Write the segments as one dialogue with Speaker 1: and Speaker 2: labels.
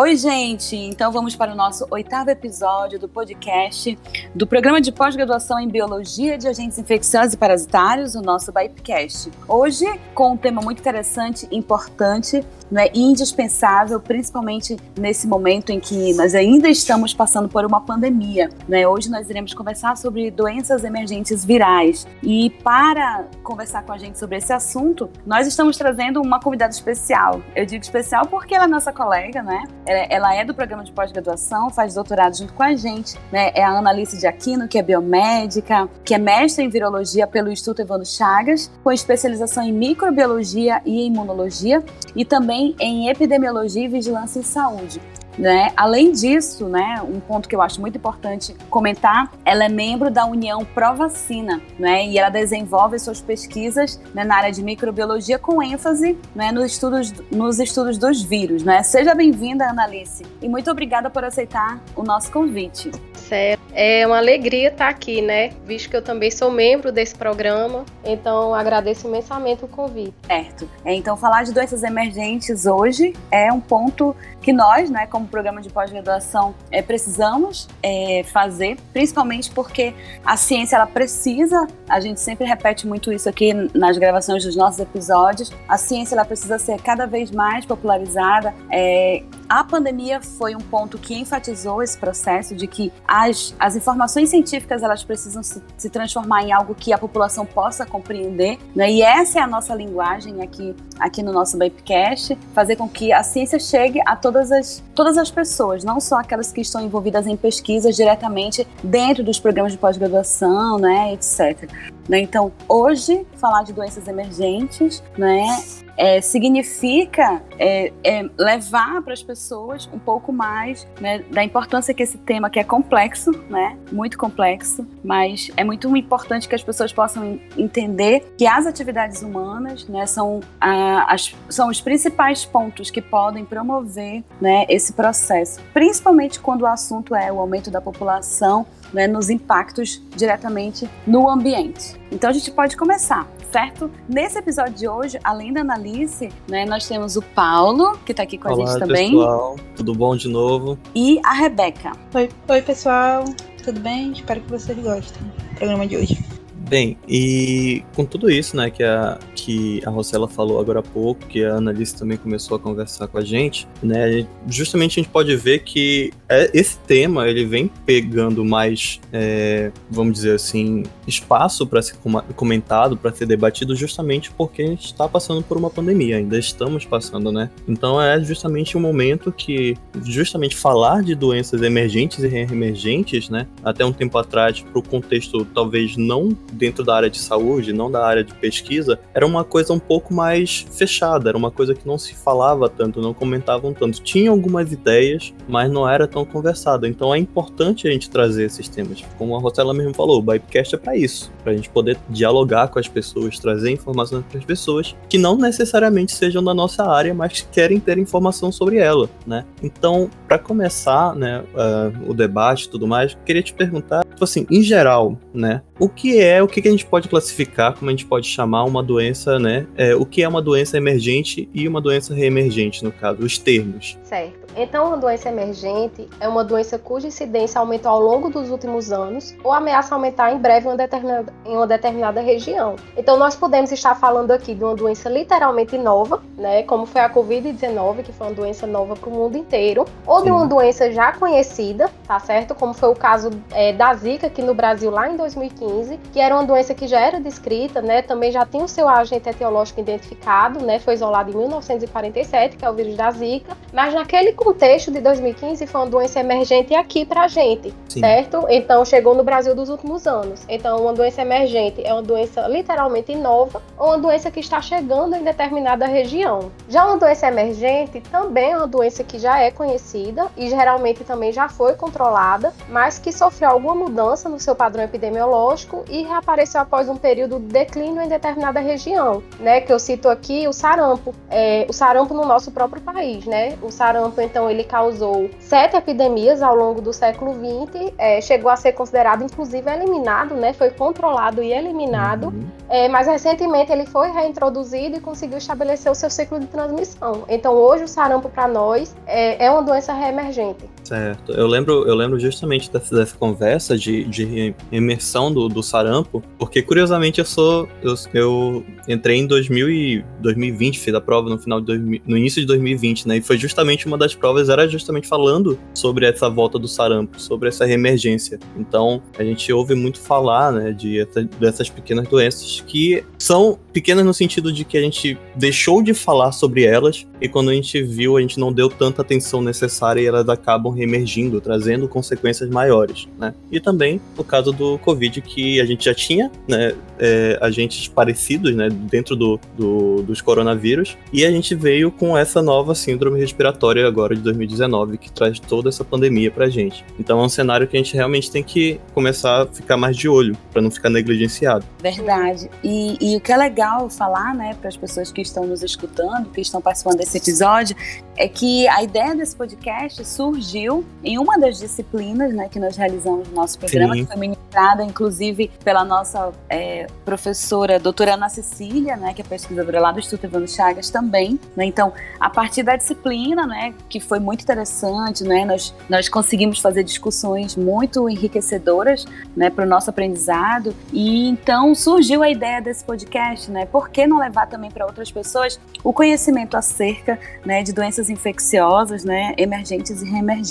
Speaker 1: Oi, gente! Então vamos para o nosso oitavo episódio do podcast do programa de pós-graduação em Biologia de Agentes Infecciosos e Parasitários, o nosso BIPcast. Hoje, com um tema muito interessante, importante né, indispensável, principalmente nesse momento em que nós ainda estamos passando por uma pandemia. Né? Hoje nós iremos conversar sobre doenças emergentes virais. E para conversar com a gente sobre esse assunto, nós estamos trazendo uma convidada especial. Eu digo especial porque ela é nossa colega, né? Ela é do programa de pós-graduação, faz doutorado junto com a gente, né? É a Analice de Aquino, que é biomédica, que é mestre em virologia pelo Instituto Evandro Chagas, com especialização em microbiologia e imunologia, e também em epidemiologia e vigilância em saúde. Né? Além disso, né, um ponto que eu acho muito importante comentar, ela é membro da União Pró-Vacina, né, e ela desenvolve suas pesquisas né, na área de microbiologia com ênfase né, nos, estudos, nos estudos dos vírus. Né? Seja bem-vinda, Analice, e muito obrigada por aceitar o nosso convite.
Speaker 2: Certo. É uma alegria estar aqui, né? Visto que eu também sou membro desse programa, então agradeço imensamente o convite.
Speaker 1: Certo. É, então, falar de doenças emergentes hoje é um ponto que nós, né, como programa de pós-graduação, é, precisamos é, fazer, principalmente porque a ciência ela precisa, a gente sempre repete muito isso aqui nas gravações dos nossos episódios, a ciência ela precisa ser cada vez mais popularizada. É, a pandemia foi um ponto que enfatizou esse processo de que as, as informações científicas elas precisam se, se transformar em algo que a população possa compreender, né? E essa é a nossa linguagem aqui, aqui no nosso Bapcast, fazer com que a ciência chegue a todas as, todas as pessoas, não só aquelas que estão envolvidas em pesquisas diretamente dentro dos programas de pós-graduação, né, etc. Né? Então, hoje, falar de doenças emergentes, né, é, significa é, é, levar para as pessoas um pouco mais né, da importância que esse tema, que é complexo, né, muito complexo, mas é muito importante que as pessoas possam entender que as atividades humanas né, são, a, as, são os principais pontos que podem promover né, esse processo, principalmente quando o assunto é o aumento da população né, nos impactos diretamente no ambiente. Então a gente pode começar, certo? Nesse episódio de hoje, além da Analice, né, nós temos o Paulo, que está aqui com
Speaker 3: Olá,
Speaker 1: a gente também.
Speaker 3: pessoal. Tudo bom de novo?
Speaker 1: E a Rebeca.
Speaker 4: Oi, oi pessoal, tudo bem? Espero que vocês gostem do programa de hoje.
Speaker 3: Bem, e com tudo isso, né, que a, que a Rossella falou agora há pouco, que a Annalise também começou a conversar com a gente, né, justamente a gente pode ver que é, esse tema, ele vem pegando mais, é, vamos dizer assim, espaço para ser comentado, para ser debatido, justamente porque a gente está passando por uma pandemia, ainda estamos passando, né? Então é justamente o um momento que, justamente falar de doenças emergentes e reemergentes, né, até um tempo atrás, para o contexto talvez não dentro da área de saúde, não da área de pesquisa, era uma coisa um pouco mais fechada, era uma coisa que não se falava tanto, não comentavam tanto. Tinha algumas ideias, mas não era tão conversada. Então é importante a gente trazer esses temas. Como a Rosela mesmo falou, o Bipecast é para isso, para a gente poder dialogar com as pessoas, trazer informações para as pessoas que não necessariamente sejam da nossa área, mas que querem ter informação sobre ela, né? Então, para começar, né, uh, o debate e tudo mais, queria te perguntar, tipo assim, em geral, né, o que é, o que a gente pode classificar, como a gente pode chamar uma doença, né? É, o que é uma doença emergente e uma doença reemergente, no caso, os termos.
Speaker 2: Certo. Então, uma doença emergente é uma doença cuja incidência aumentou ao longo dos últimos anos ou ameaça aumentar em breve em uma determinada, em uma determinada região. Então, nós podemos estar falando aqui de uma doença literalmente nova, né? Como foi a Covid-19, que foi uma doença nova para o mundo inteiro, ou Sim. de uma doença já conhecida, tá certo? Como foi o caso é, da Zika aqui no Brasil lá em 2015 2015, que era uma doença que já era descrita, né, também já tinha o seu agente etiológico identificado, né, foi isolado em 1947, que é o vírus da Zika, mas naquele contexto de 2015 foi uma doença emergente aqui pra gente, Sim. certo? Então chegou no Brasil dos últimos anos. Então uma doença emergente é uma doença literalmente nova ou uma doença que está chegando em determinada região. Já uma doença emergente também é uma doença que já é conhecida e geralmente também já foi controlada, mas que sofreu alguma mudança no seu padrão epidemiológico diagnóstico e reapareceu após um período de declínio em determinada região, né? Que eu cito aqui o sarampo, é, o sarampo no nosso próprio país, né? O sarampo, então, ele causou sete epidemias ao longo do século XX, é, chegou a ser considerado, inclusive, eliminado, né? Foi controlado e eliminado, uhum. é, mas recentemente ele foi reintroduzido e conseguiu estabelecer o seu ciclo de transmissão. Então, hoje o sarampo para nós é, é uma doença reemergente.
Speaker 3: Certo. Eu lembro, eu lembro justamente dessa, dessa conversa de, de imersão do, do sarampo, porque curiosamente eu sou. Eu, eu entrei em 2000 e 2020, fiz a prova no final de 2000, no início de 2020, né? E foi justamente uma das provas, era justamente falando sobre essa volta do sarampo, sobre essa reemergência. Então, a gente ouve muito falar, né, de essa, dessas pequenas doenças que são pequenas no sentido de que a gente deixou de falar sobre elas e quando a gente viu, a gente não deu tanta atenção necessária e elas acabam reemergindo, trazendo consequências maiores, né? E também o caso do Covid, que a gente já tinha, né, é, agentes parecidos, né, dentro do, do, dos coronavírus, e a gente veio com essa nova síndrome respiratória agora de 2019, que traz toda essa pandemia pra gente. Então é um cenário que a gente realmente tem que começar a ficar mais de olho, para não ficar negligenciado.
Speaker 1: Verdade. E, e o que é legal falar, né, para as pessoas que estão nos escutando, que estão participando desse episódio, é que a ideia desse podcast surgiu em uma das disciplinas né, que nós realizamos no nosso programa, Sim. que foi ministrada, inclusive, pela nossa é, professora, doutora Ana Cecília, né, que é pesquisadora lá do Instituto Evandro Chagas também. Né, então, a partir da disciplina, né, que foi muito interessante, né, nós, nós conseguimos fazer discussões muito enriquecedoras né, para o nosso aprendizado. E então surgiu a ideia desse podcast, né? Por que não levar também para outras pessoas o conhecimento acerca né, de doenças infecciosas, né, emergentes e reemergentes?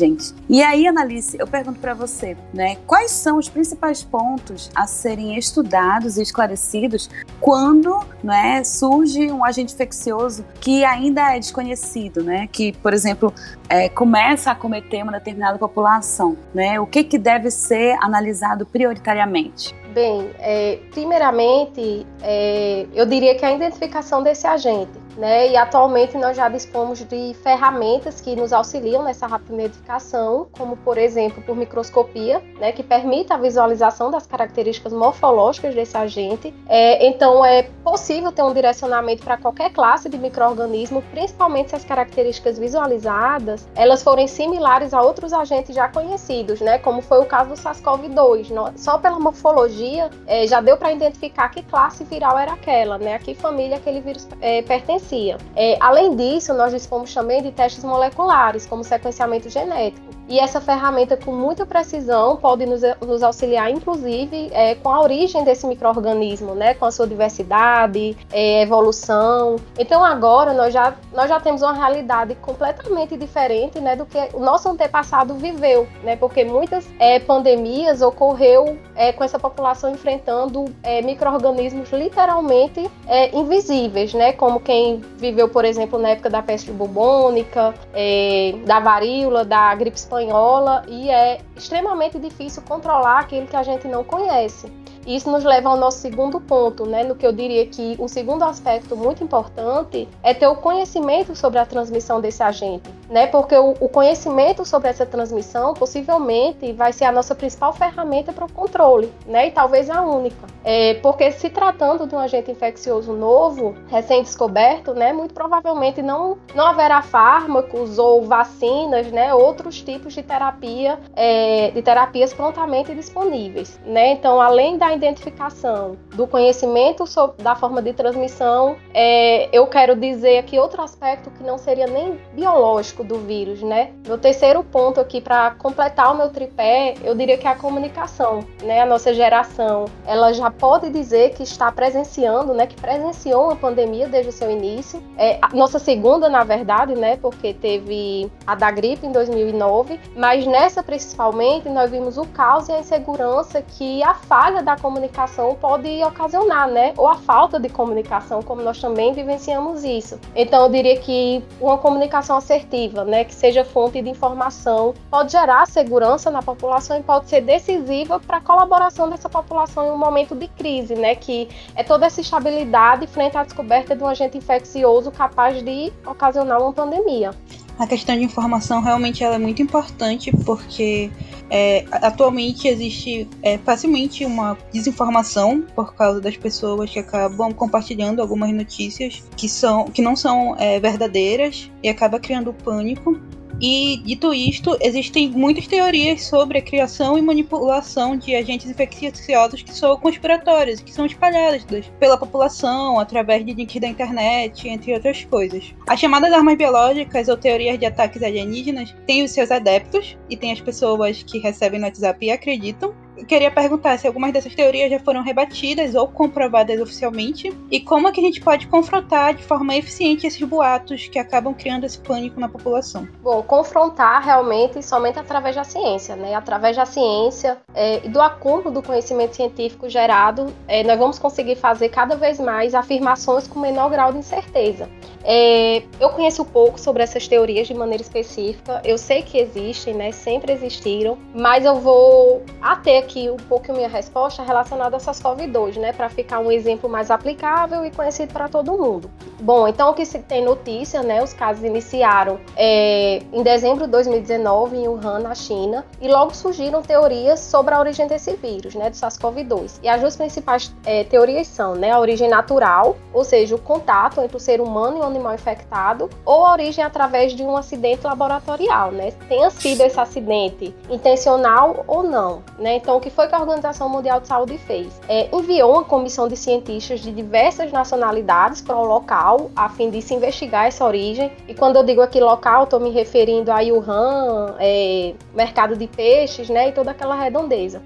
Speaker 1: E aí, Analice, eu pergunto para você, né, quais são os principais pontos a serem estudados e esclarecidos quando né, surge um agente infeccioso que ainda é desconhecido, né? Que, por exemplo, é, começa a cometer uma determinada população, né? O que, que deve ser analisado prioritariamente?
Speaker 2: Bem, é, primeiramente, é, eu diria que a identificação desse agente, né? E atualmente nós já dispomos de ferramentas que nos auxiliam nessa rápida identificação, como por exemplo por microscopia, né? Que permite a visualização das características morfológicas desse agente. É, então é possível ter um direcionamento para qualquer classe de microorganismo, principalmente se as características visualizadas elas forem similares a outros agentes já conhecidos, né? Como foi o caso do SARS-CoV-2. Só pela morfologia é, já deu para identificar que classe viral era aquela, né? A que família aquele vírus é. É, além disso, nós dispomos também de testes moleculares, como sequenciamento genético. E essa ferramenta, com muita precisão, pode nos, nos auxiliar, inclusive, é, com a origem desse microorganismo, né? Com a sua diversidade, é, evolução. Então, agora, nós já, nós já temos uma realidade completamente diferente né, do que o nosso antepassado viveu, né? Porque muitas é, pandemias ocorreu é, com essa população enfrentando é, micro-organismos literalmente é, invisíveis, né? Como quem viveu, por exemplo, na época da peste bubônica, é, da varíola, da gripe espanhola, e é extremamente difícil controlar aquilo que a gente não conhece. Isso nos leva ao nosso segundo ponto, né? No que eu diria que um segundo aspecto muito importante é ter o conhecimento sobre a transmissão desse agente, né? Porque o, o conhecimento sobre essa transmissão possivelmente vai ser a nossa principal ferramenta para o controle, né? E talvez a única. É, porque se tratando de um agente infeccioso novo, recém-descoberto, né? Muito provavelmente não, não haverá fármacos ou vacinas, né? Outros tipos de terapia, é, de terapias prontamente disponíveis, né? Então, além da identificação do conhecimento sobre, da forma de transmissão, é, eu quero dizer aqui outro aspecto que não seria nem biológico do vírus, né? Meu terceiro ponto aqui para completar o meu tripé, eu diria que é a comunicação, né? A nossa geração, ela já pode dizer que está presenciando, né? Que presenciou uma pandemia desde o seu início. É, nossa segunda, na verdade, né? Porque teve a da gripe em 2009, mas nessa principalmente nós vimos o caos e a insegurança que a falha da comunicação pode ocasionar, né? Ou a falta de comunicação, como nós também vivenciamos isso. Então, eu diria que uma comunicação assertiva, né, que seja fonte de informação, pode gerar segurança na população e pode ser decisiva para a colaboração dessa população em um momento de crise, né, que é toda essa estabilidade frente à descoberta de um agente infeccioso capaz de ocasionar uma pandemia.
Speaker 4: A questão de informação realmente ela é muito importante porque é, atualmente existe é, facilmente uma desinformação por causa das pessoas que acabam compartilhando algumas notícias que, são, que não são é, verdadeiras e acaba criando pânico. E, dito isto, existem muitas teorias sobre a criação e manipulação de agentes infecciosos que são conspiratórias, que são espalhadas pela população através de links da internet, entre outras coisas. As chamadas armas biológicas ou teorias de ataques alienígenas têm os seus adeptos e tem as pessoas que recebem no WhatsApp e acreditam, queria perguntar se algumas dessas teorias já foram rebatidas ou comprovadas oficialmente e como é que a gente pode confrontar de forma eficiente esses boatos que acabam criando esse pânico na população.
Speaker 2: Bom, confrontar realmente somente através da ciência, né? Através da ciência é, e do acúmulo do conhecimento científico gerado, é, nós vamos conseguir fazer cada vez mais afirmações com menor grau de incerteza. É, eu conheço pouco sobre essas teorias de maneira específica. Eu sei que existem, né? Sempre existiram, mas eu vou até aqui um pouco minha resposta relacionada a SARS-CoV-2, né, para ficar um exemplo mais aplicável e conhecido para todo mundo. Bom, então o que se tem notícia, né, os casos iniciaram é, em dezembro de 2019 em Wuhan, na China, e logo surgiram teorias sobre a origem desse vírus, né, do SARS-CoV-2. E as duas principais é, teorias são, né, a origem natural, ou seja, o contato entre o ser humano e o animal infectado, ou a origem através de um acidente laboratorial, né, tenha sido esse acidente intencional ou não, né. Então o que foi que a Organização Mundial de Saúde fez? É, enviou uma comissão de cientistas de diversas nacionalidades para o local, a fim de se investigar essa origem. E quando eu digo aqui local, estou me referindo a Wuhan, é, mercado de peixes, né, e toda aquela redondeza.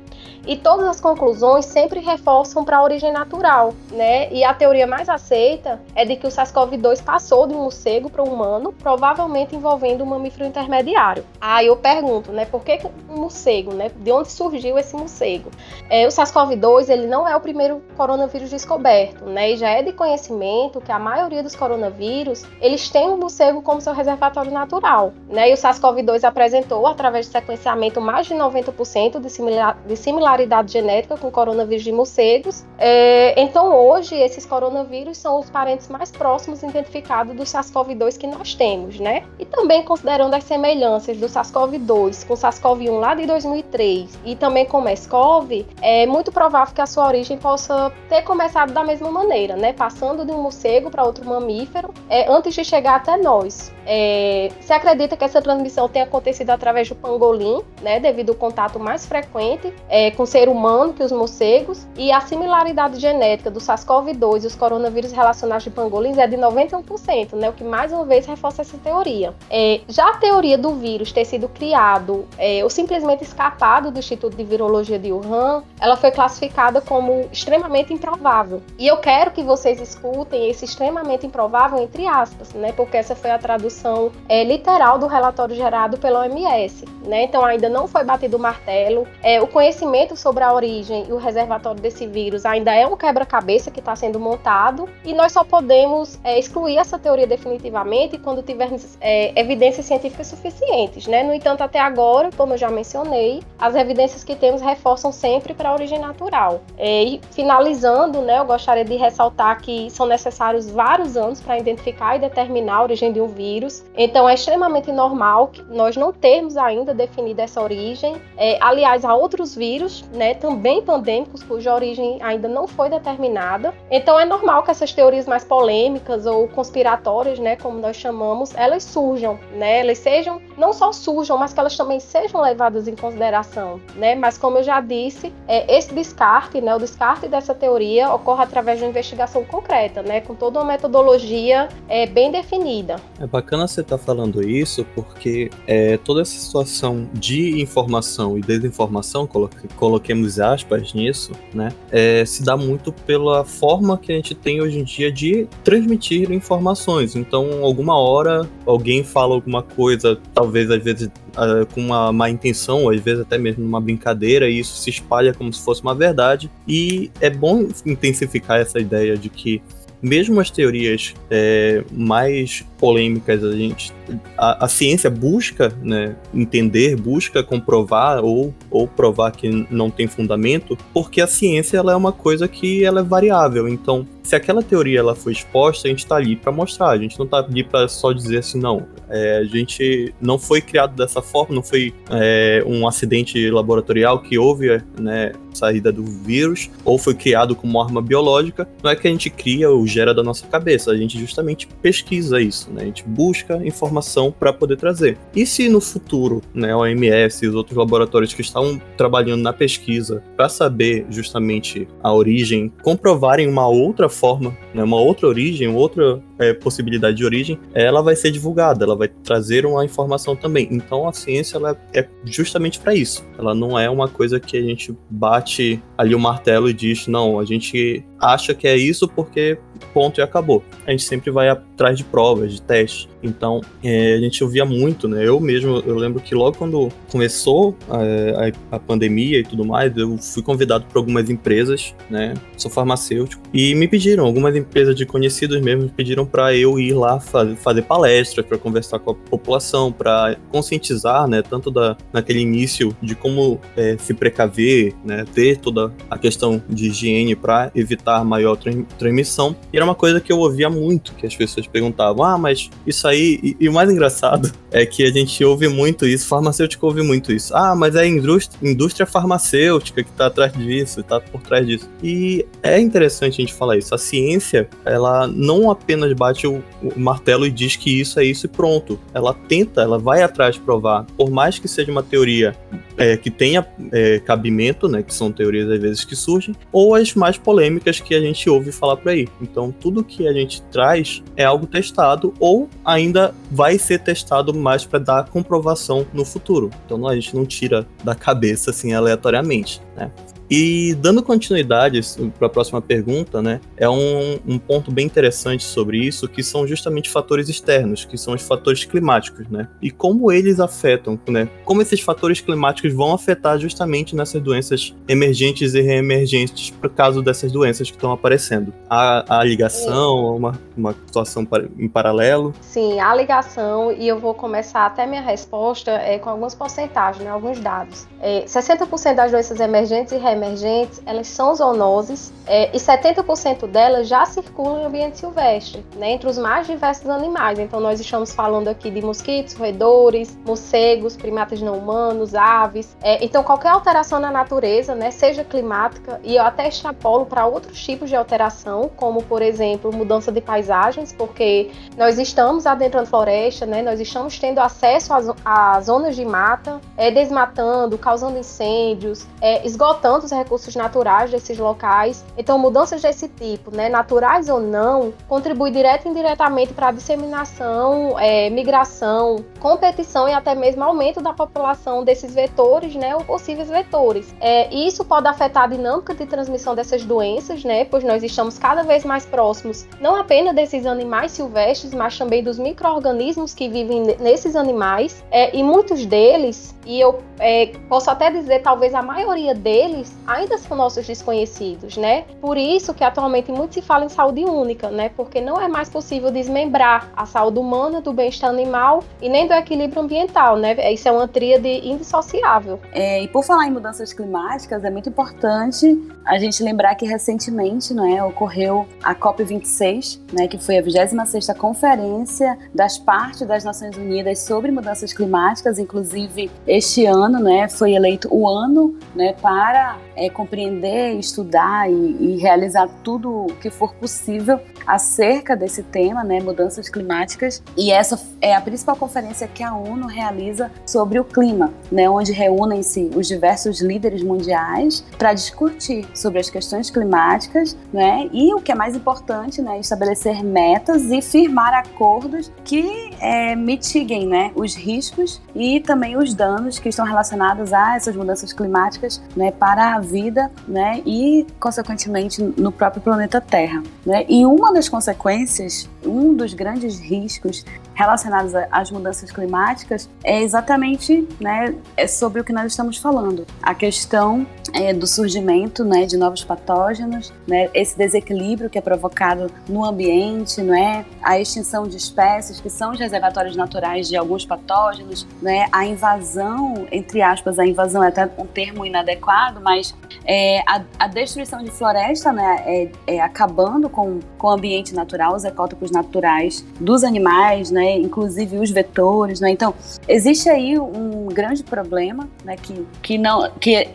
Speaker 2: E todas as conclusões sempre reforçam para a origem natural, né? E a teoria mais aceita é de que o SARS-CoV-2 passou de um morcego para um humano, provavelmente envolvendo um mamífero intermediário. Aí eu pergunto, né, por que um morcego, né? De onde surgiu esse morcego? É, o SARS-CoV-2 ele não é o primeiro coronavírus descoberto, né? E já é de conhecimento que a maioria dos coronavírus eles têm um morcego como seu reservatório natural, né? E o SARS-CoV-2 apresentou através de sequenciamento mais de 90% de, similar, de similaridade genética com coronavírus de morcegos. É, então, hoje, esses coronavírus são os parentes mais próximos identificados do SARS-CoV-2 que nós temos, né? E também considerando as semelhanças do SARS-CoV-2 com o SARS-CoV-1 lá de 2003 e também com o MERS-CoV, é muito provável que a sua origem possa ter começado da mesma maneira, né? Passando de um morcego para outro mamífero, é, antes de chegar até nós. É, se acredita que essa transmissão tenha acontecido através do pangolim, né? Devido ao contato mais frequente é, com o ser humano que os morcegos, e a similaridade genética do SARS-CoV-2 e os coronavírus relacionados de pangolins é de 91%, né, o que mais uma vez reforça essa teoria. É, já a teoria do vírus ter sido criado é, ou simplesmente escapado do Instituto de Virologia de Wuhan, ela foi classificada como extremamente improvável. E eu quero que vocês escutem esse extremamente improvável entre aspas, né, porque essa foi a tradução é, literal do relatório gerado pela OMS. Né? Então ainda não foi batido o martelo. É, o conhecimento conhecimento sobre a origem e o reservatório desse vírus ainda é um quebra-cabeça que está sendo montado e nós só podemos é, excluir essa teoria definitivamente quando tivermos é, evidências científicas suficientes. Né? No entanto, até agora, como eu já mencionei, as evidências que temos reforçam sempre para a origem natural. É, e finalizando, né, eu gostaria de ressaltar que são necessários vários anos para identificar e determinar a origem de um vírus. Então, é extremamente normal que nós não termos ainda definido essa origem. É, aliás, há outros vírus né, também pandêmicos, cuja origem ainda não foi determinada. Então é normal que essas teorias mais polêmicas ou conspiratórias, né, como nós chamamos, elas surjam, né, elas sejam não só surjam, mas que elas também sejam levadas em consideração, né? Mas como eu já disse, é, esse descarte, né, o descarte dessa teoria ocorre através de uma investigação concreta, né, com toda uma metodologia é, bem definida.
Speaker 3: É bacana você estar tá falando isso, porque é, toda essa situação de informação e desinformação, coloquemos aspas nisso, né, é, se dá muito pela forma que a gente tem hoje em dia de transmitir informações. Então, alguma hora alguém fala alguma coisa, talvez às vezes uh, com uma má intenção, às vezes até mesmo numa brincadeira, e isso se espalha como se fosse uma verdade. E é bom intensificar essa ideia de que mesmo as teorias é, mais polêmicas, a gente a, a, ciência busca né, entender, busca comprovar ou, ou provar que não tem fundamento, porque a ciência ela é uma coisa que ela é variável. Então, se aquela teoria ela foi exposta, a gente está ali para mostrar. A gente não está ali para só dizer assim, não. É, a gente não foi criado dessa forma, não foi é, um acidente laboratorial que houve né, saída do vírus, ou foi criado como arma biológica. Não é que a gente cria ou gera da nossa cabeça, a gente justamente pesquisa isso, né? A gente busca informação para poder trazer. E se no futuro, né, a OMS e os outros laboratórios que estão trabalhando na pesquisa para saber justamente a origem, comprovarem uma outra forma, né, uma outra origem, outra é, possibilidade de origem, ela vai ser divulgada, ela vai trazer uma informação também. Então a ciência ela é justamente para isso. Ela não é uma coisa que a gente bate ali o martelo e diz, não, a gente acha que é isso porque ponto e acabou. A gente sempre vai atrás de provas, de testes. Então, é, a gente ouvia muito, né? Eu mesmo, eu lembro que logo quando começou a, a, a pandemia e tudo mais, eu fui convidado por algumas empresas, né? Sou farmacêutico. E me pediram, algumas empresas de conhecidos mesmo, me pediram para eu ir lá fazer, fazer palestras, para conversar com a população, para conscientizar, né? Tanto da, naquele início de como é, se precaver, né? Ter toda a questão de higiene para evitar maior transmissão. E era uma coisa que eu ouvia muito, que as pessoas perguntavam, ah, mas isso aí. E, e, o mais engraçado é que a gente ouve muito isso, farmacêutico ouve muito isso. Ah, mas é a indústria, indústria farmacêutica que tá atrás disso, tá por trás disso. E é interessante a gente falar isso. A ciência, ela não apenas bate o, o martelo e diz que isso é isso e pronto. Ela tenta, ela vai atrás provar. Por mais que seja uma teoria é, que tenha é, cabimento, né, que são teorias às vezes que surgem, ou as mais polêmicas que a gente ouve falar por aí. Então, tudo que a gente traz é algo testado ou ainda vai ser testado mais para dar comprovação no futuro. Então, a gente não tira da cabeça assim aleatoriamente, né? E dando continuidade para a próxima pergunta, né, é um, um, ponto bem interessante sobre isso, que são justamente fatores externos, que são os fatores climáticos, né, e como eles afetam, né, como esses fatores climáticos vão afetar justamente nessas doenças emergentes e reemergentes por causa dessas doenças que estão aparecendo. Há, há ligação, uma, uma situação em paralelo?
Speaker 2: Sim, há ligação, e eu vou começar até minha resposta é, com algumas porcentagens, né, alguns dados. É, 60% das doenças emergentes e reemergentes emergentes, elas são zoonoses é, e 70% delas já circulam em ambiente silvestre, né, entre os mais diversos animais. Então, nós estamos falando aqui de mosquitos, roedores, morcegos, primatas não humanos, aves. É, então, qualquer alteração na natureza, né, seja climática, e eu até extrapolo para outros tipos de alteração, como, por exemplo, mudança de paisagens, porque nós estamos adentrando floresta, né, nós estamos tendo acesso a, zonas de mata, é, desmatando, causando incêndios, é, esgotando os recursos naturais desses locais. Então, mudanças desse tipo, né, naturais ou não, contribuem direto e indiretamente para a disseminação, é, migração, competição e até mesmo aumento da população desses vetores, né, ou possíveis vetores. É, isso pode afetar a dinâmica de transmissão dessas doenças, né, pois nós estamos cada vez mais próximos, não apenas desses animais silvestres, mas também dos micro-organismos que vivem nesses animais, é, e muitos deles, e eu é, posso até dizer, talvez a maioria deles, ainda são nossos desconhecidos, né? Por isso que atualmente muito se fala em saúde única, né? Porque não é mais possível desmembrar a saúde humana do bem-estar animal e nem do equilíbrio ambiental, né? Isso é uma tríade indissociável.
Speaker 1: É, e por falar em mudanças climáticas, é muito importante a gente lembrar que recentemente, né, ocorreu a COP26, né, que foi a 26ª conferência das partes das Nações Unidas sobre mudanças climáticas, inclusive este ano, né, foi eleito o ano, né, para é, compreender, estudar e, e, realizar tudo o que for possível acerca desse tema, né, mudanças climáticas. E essa é a principal conferência que a ONU realiza sobre o clima, né, onde reúnem-se os diversos líderes mundiais para discutir sobre as questões climáticas, né, e o que é mais importante, né, estabelecer metas e firmar acordos que é, mitiguem, né, os riscos e também os danos que estão relacionados a essas mudanças climáticas, né, para a vida, né, e consequentemente no próprio planeta Terra, né? E uma das consequências, um dos grandes riscos relacionadas às mudanças climáticas é exatamente né, é sobre o que nós estamos falando. A questão é, do surgimento né, de novos patógenos, né, esse desequilíbrio que é provocado no ambiente, não é? a extinção de espécies que são os reservatórios naturais de alguns patógenos, né, a invasão, entre aspas, a invasão é até um termo inadequado, mas é, a, a, destruição de floresta né, é, é acabando com, com o ambiente natural, os ecótopos naturais dos animais, né, inclusive os vetores. Né? Então, existe aí um grande problema né, que, que, não, que é,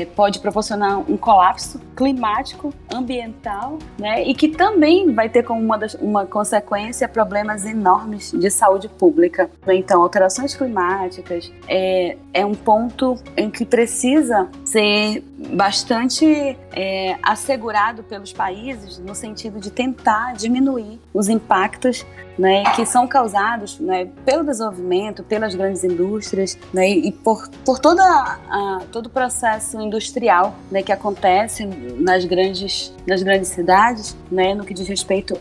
Speaker 1: é, pode proporcionar um colapso climático, ambiental, né, e que também vai ter como uma, das, uma consequência problemas enormes de saúde pública. Então, alterações climáticas é, é um ponto em que precisa ser bastante é, assegurado pelos países no sentido de tentar diminuir os impactos né, que são causados né, pelo desenvolvimento, pelas grandes indústrias né, e por, por toda a, todo o processo industrial né, que acontece nas grandes, nas grandes cidades, né, no que diz respeito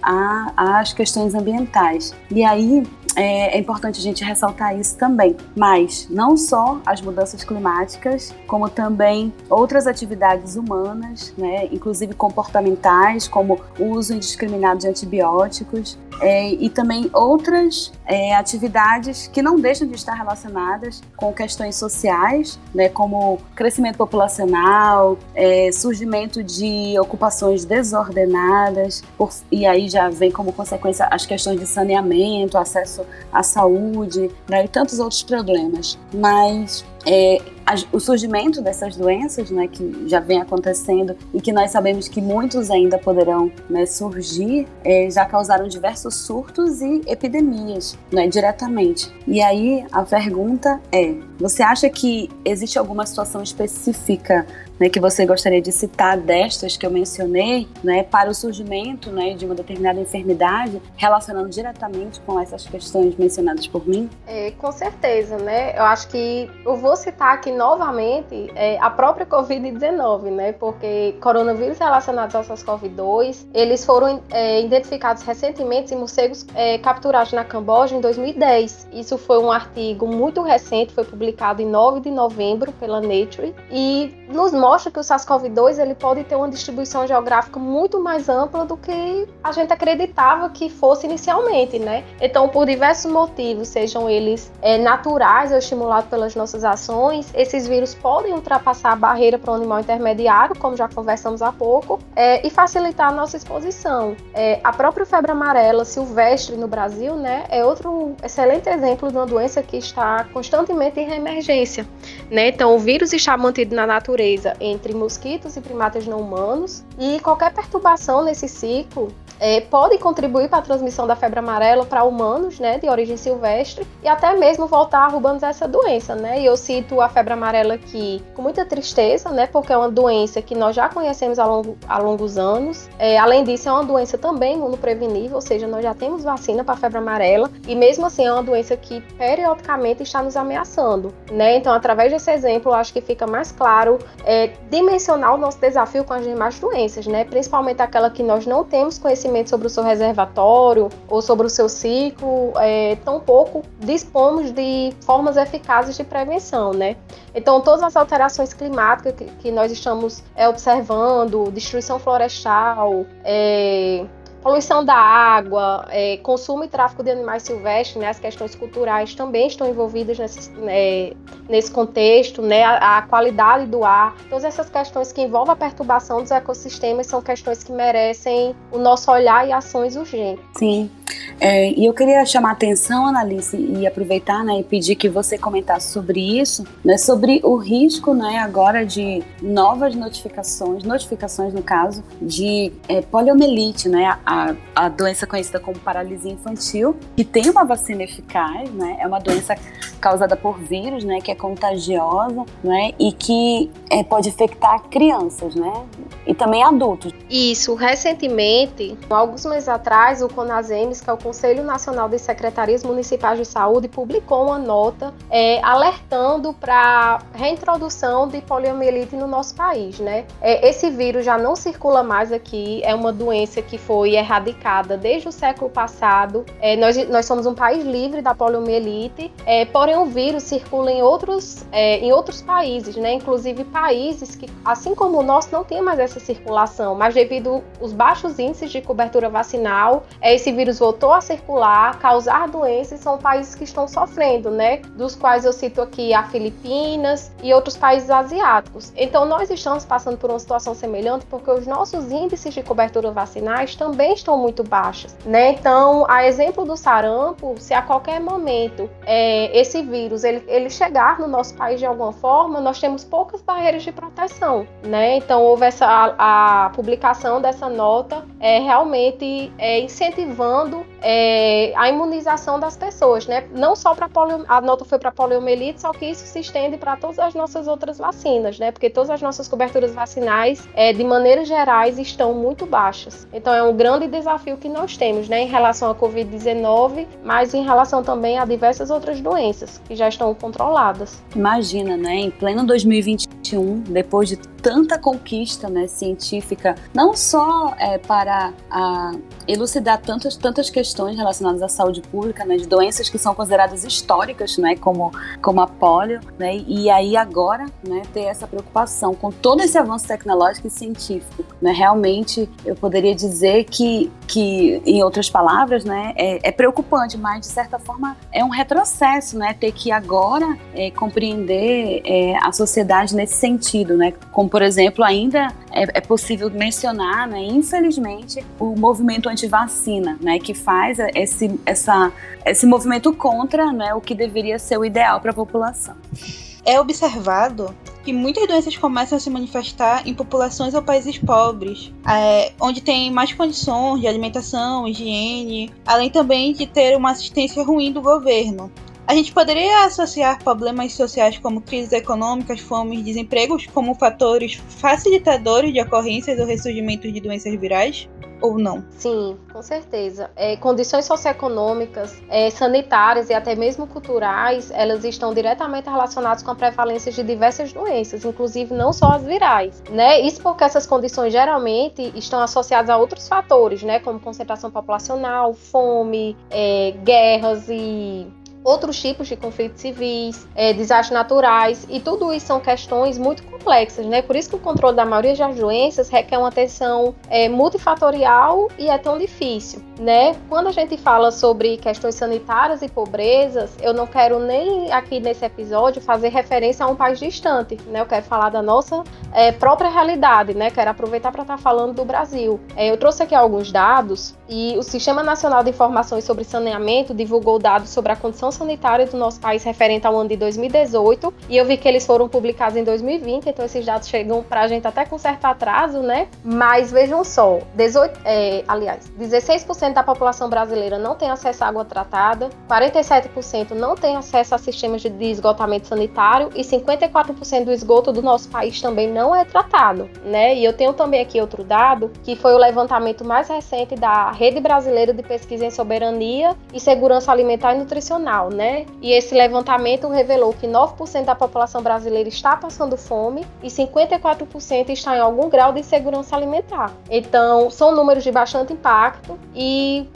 Speaker 1: às questões ambientais. E aí é, é, importante a gente ressaltar isso também. Mas não só as mudanças climáticas, como também outras atividades humanas, né, inclusive comportamentais, como o uso indiscriminado de antibióticos, é, e também outras é, atividades que não deixam de estar relacionadas com questões sociais, né, como crescimento populacional, é, surgimento de ocupações desordenadas, por, e aí já vem como consequência as questões de saneamento, acesso à saúde né, e tantos outros problemas. Mas é, o surgimento dessas doenças, né, que já vem acontecendo e que nós sabemos que muitos ainda poderão né, surgir, é, já causaram diversos surtos e epidemias, né, diretamente. E aí a pergunta é: você acha que existe alguma situação específica né, que você gostaria de citar destas que eu mencionei, né, para o surgimento né, de uma determinada enfermidade, relacionando diretamente com essas questões mencionadas por mim?
Speaker 2: É, com certeza, né? Eu acho que eu vou citar aqui novamente é, a própria Covid-19, né? Porque coronavírus relacionados ao SARS-CoV-2, eles foram é, identificados recentemente em morcegos é, capturados na Camboja em 2010. Isso foi um artigo muito recente, foi publicado em 9 de novembro pela Nature e nos mostra mostra que o SARS-CoV-2 ele pode ter uma distribuição geográfica muito mais ampla do que a gente acreditava que fosse inicialmente, né? Então, por diversos motivos, sejam eles é, naturais ou estimulados pelas nossas ações, esses vírus podem ultrapassar a barreira para o animal intermediário, como já conversamos há pouco, é, e facilitar a nossa exposição. É, a própria febre amarela silvestre no Brasil, né, é outro excelente exemplo de uma doença que está constantemente em reemergência, né? Então, o vírus está mantido na natureza entre mosquitos e primatas não humanos, e qualquer perturbação nesse ciclo é, pode contribuir para a transmissão da febre amarela para humanos, né, de origem silvestre, e até mesmo voltar a urbanizar essa doença, né? E eu cito a febre amarela aqui com muita tristeza, né, porque é uma doença que nós já conhecemos há, longo, longos anos. É, além disso, é uma doença também imunoprevenível, ou seja, nós já temos vacina para a febre amarela, e mesmo assim é uma doença que periodicamente está nos ameaçando, né? Então, através desse exemplo, acho que fica mais claro é, dimensionar o nosso desafio com as demais doenças, né? Principalmente aquela que nós não temos conhecimento sobre o seu reservatório ou sobre o seu ciclo, é, tampouco dispomos de formas eficazes de prevenção, né? Então, todas as alterações climáticas que, que nós estamos é, observando, destruição florestal, é, Poluição da água, é, consumo e tráfico de animais silvestres, né, as questões culturais também estão envolvidas nesse, né, nesse contexto, né, a, a, qualidade do ar, todas essas questões que envolvem a perturbação dos ecossistemas são questões que merecem o nosso olhar e ações urgentes.
Speaker 1: Sim, é, e eu queria chamar a atenção, Analice, e aproveitar né, e pedir que você comentasse sobre isso, né, sobre o risco né, agora de novas notificações, notificações no caso, de é, poliomielite, né, a doença conhecida como paralisia infantil, que tem uma vacina eficaz, né, é uma doença causada por vírus, né, que é contagiosa, né, e que é, pode infectar crianças, né, e também adultos.
Speaker 2: Isso, recentemente, alguns meses atrás, o Conasems que é o Conselho Nacional de Secretarias Municipais de Saúde, publicou uma nota é, alertando para reintrodução de poliomielite no nosso país, né? É, esse vírus já não circula mais aqui, é uma doença que foi erradicada desde o século passado. É, nós, nós somos um país livre da poliomielite, é, porém o vírus circula em outros, é, em outros países, né? Inclusive países que, assim como o nosso, não tem mais essa circulação, mas devido aos baixos índices de cobertura vacinal, é, esse vírus voltou a circular, causar doenças, são países que estão sofrendo, né? Dos quais eu cito aqui a Filipinas e outros países asiáticos. Então nós estamos passando por uma situação semelhante porque os nossos índices de cobertura vacinais também estão muito baixos, né? Então, a exemplo do sarampo, se a qualquer momento é, esse vírus ele, ele chegar no nosso país de alguma forma, nós temos poucas barreiras de proteção, né? Então houve essa a, a publicação dessa nota é, realmente é, incentivando é, a imunização das pessoas, né? Não só para a nota foi para poliomielite, só que isso se estende para todas as nossas outras vacinas, né? Porque todas as nossas coberturas vacinais, é, de maneira gerais, estão muito baixas. Então é um grande desafio que nós temos, né? Em relação à Covid-19, mas em relação também a diversas outras doenças que já estão controladas.
Speaker 1: Imagina, né? Em pleno 2021, depois de tanta conquista né, científica, não só é, para a, elucidar tantas, tantas questões relacionadas à saúde pública, né, de doenças que são consideradas históricas, né, como, como a polio, né, e aí agora né, ter essa preocupação com todo esse avanço tecnológico e científico. Né, realmente, eu poderia dizer que, que em outras palavras, né, é, é preocupante, mas de certa forma é um retrocesso né, ter que agora é, compreender é, a sociedade nesse sentido, né, com por exemplo, ainda é, é possível mencionar, né, infelizmente, o movimento anti-vacina, né, que faz esse, essa, esse movimento contra né, o que deveria ser o ideal para a população.
Speaker 4: É observado que muitas doenças começam a se manifestar em populações ou países pobres, é, onde tem mais condições de alimentação, higiene, além também de ter uma assistência ruim do governo. A gente poderia associar problemas sociais como crises econômicas, fome desempregos como fatores facilitadores de ocorrências ou ressurgimento de doenças virais? Ou não?
Speaker 2: Sim, com certeza. É, condições socioeconômicas, é, sanitárias e até mesmo culturais, elas estão diretamente relacionadas com a prevalência de diversas doenças, inclusive não só as virais, né? Isso porque essas condições geralmente estão associadas a outros fatores, né? Como concentração populacional, fome, é, guerras e outros tipos de conflitos civis, é, desastres naturais, e tudo isso são questões muito complexas, né? Por isso que o controle da maioria das doenças requer uma atenção é, multifatorial e é tão difícil, né? Quando a gente fala sobre questões sanitárias e pobrezas, eu não quero nem aqui nesse episódio fazer referência a um país distante, né? Eu quero falar da nossa é, própria realidade, né? Quero aproveitar para estar tá falando do Brasil. É, eu trouxe aqui alguns dados e o Sistema Nacional de Informações sobre Saneamento divulgou dados sobre a condição sanitária do nosso país referente ao ano de 2018 e eu vi que eles foram publicados em 2020, então esses dados chegam para a gente até com certo atraso, né? Mas vejam só, 18, é, aliás, 16% da população brasileira não tem acesso à água tratada, 47% não tem acesso a sistemas de esgotamento sanitário e 54% do esgoto do nosso país também não é tratado, né? E eu tenho também aqui outro dado que foi o levantamento mais recente da Rede Brasileira de Pesquisa em Soberania e Segurança Alimentar e Nutricional, né? E esse levantamento revelou que 9% da população brasileira está passando fome e 54% está em algum grau de insegurança alimentar. Então, são números de bastante impacto e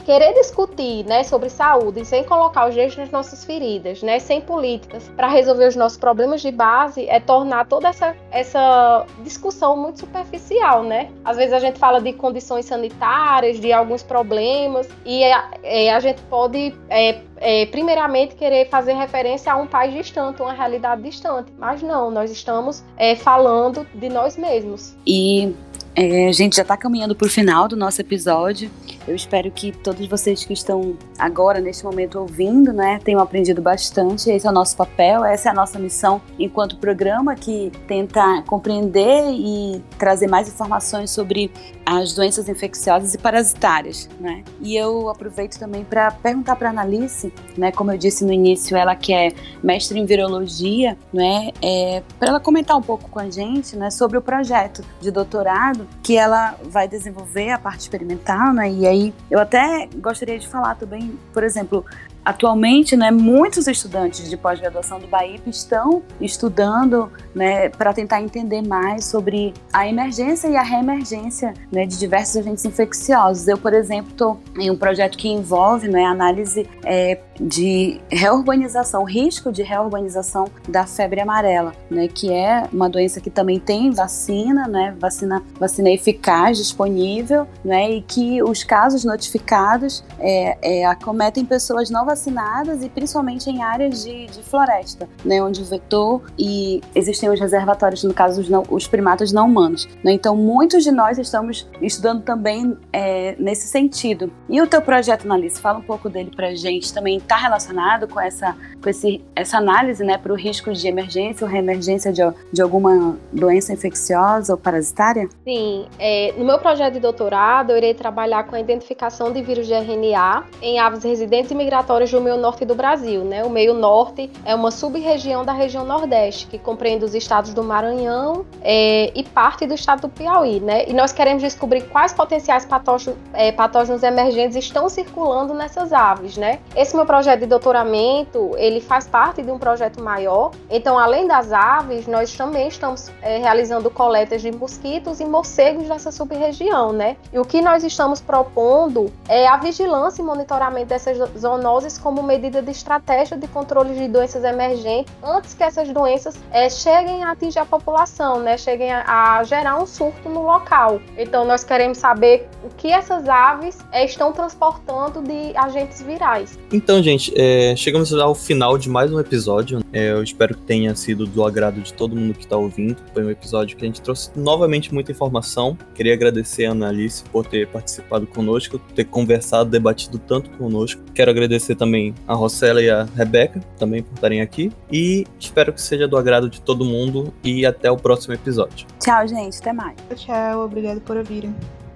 Speaker 2: querer discutir, né, sobre saúde sem colocar os dedos nas nossas feridas, né, sem políticas para resolver os nossos problemas de base é tornar toda essa, essa discussão muito superficial, né? Às vezes a gente fala de condições sanitárias, de alguns problemas, e a, é, a gente pode, é, é, primeiramente, querer fazer referência a um país distante, uma realidade distante. Mas não, nós estamos é, falando de nós mesmos.
Speaker 1: E é, a gente já está caminhando para o final do nosso episódio. Eu espero que todos vocês que estão agora, neste momento, ouvindo, né, tenham aprendido bastante. Esse é o nosso papel, essa é a nossa missão enquanto programa que tenta compreender e trazer mais informações sobre as doenças infecciosas e parasitárias, né? E eu aproveito também para perguntar para a Analice, né, como eu disse no início, ela que é mestre em virologia, né, é, para ela comentar um pouco com a gente, né, sobre o projeto de doutorado que ela vai desenvolver a parte experimental, né? E aí aí eu até gostaria de falar também, por exemplo, Atualmente, né, muitos estudantes de pós-graduação do BAIP estão estudando né, para tentar entender mais sobre a emergência e a reemergência né, de diversos agentes infecciosos. Eu, por exemplo, estou em um projeto que envolve né, análise é, de reurbanização, risco de reurbanização da febre amarela, né, que é uma doença que também tem vacina, né, vacina, vacina eficaz disponível, né, e que os casos notificados é, é, acometem pessoas não vacinadas e principalmente em áreas de, de floresta, né, onde o vetor e existem os reservatórios, no caso os, não, os primatas não humanos. Né, então, muitos de nós estamos estudando também é, nesse sentido. E o teu projeto, Analice, fala um pouco dele para gente também está relacionado com essa, com esse, essa análise né, para o risco de emergência ou reemergência de, de alguma doença infecciosa ou parasitária?
Speaker 2: Sim. É, no meu projeto de doutorado, eu irei trabalhar com a identificação de vírus de RNA em aves residentes e migratórias do meio norte do Brasil. Né? O meio norte é uma sub-região da região nordeste, que compreende os estados do Maranhão é, e parte do estado do Piauí. Né? E nós queremos descobrir quais potenciais patógenos, é, patógenos emergentes estão circulando nessas aves. Né? Esse meu projeto de doutoramento, ele faz parte de um projeto maior. Então, além das aves, nós também estamos é, realizando coletas de mosquitos e morcegos dessa sub-região, né? E o que nós estamos propondo é a vigilância e monitoramento dessas zoonoses como medida de estratégia de controle de doenças emergentes antes que essas doenças é, cheguem a atingir a população, né? Cheguem a, a, gerar um surto no local. Então, nós queremos saber o que essas aves é, estão transportando de agentes virais.
Speaker 3: Então, gente, é, chegamos ao final de mais um episódio. É, eu espero que tenha sido do agrado de todo mundo que está ouvindo. Foi um episódio que a gente trouxe novamente muita informação. Queria agradecer a Annalise por ter participado conosco, ter conversado, debatido tanto conosco. Quero agradecer também a Rossella e a Rebeca também por estarem aqui. E espero que seja do agrado de todo mundo. E até o próximo episódio.
Speaker 1: Tchau, gente. Até mais.
Speaker 4: Tchau, obrigado por ouvirem.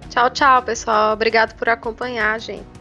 Speaker 2: Tchau, tchau, pessoal. Obrigado por acompanhar, gente.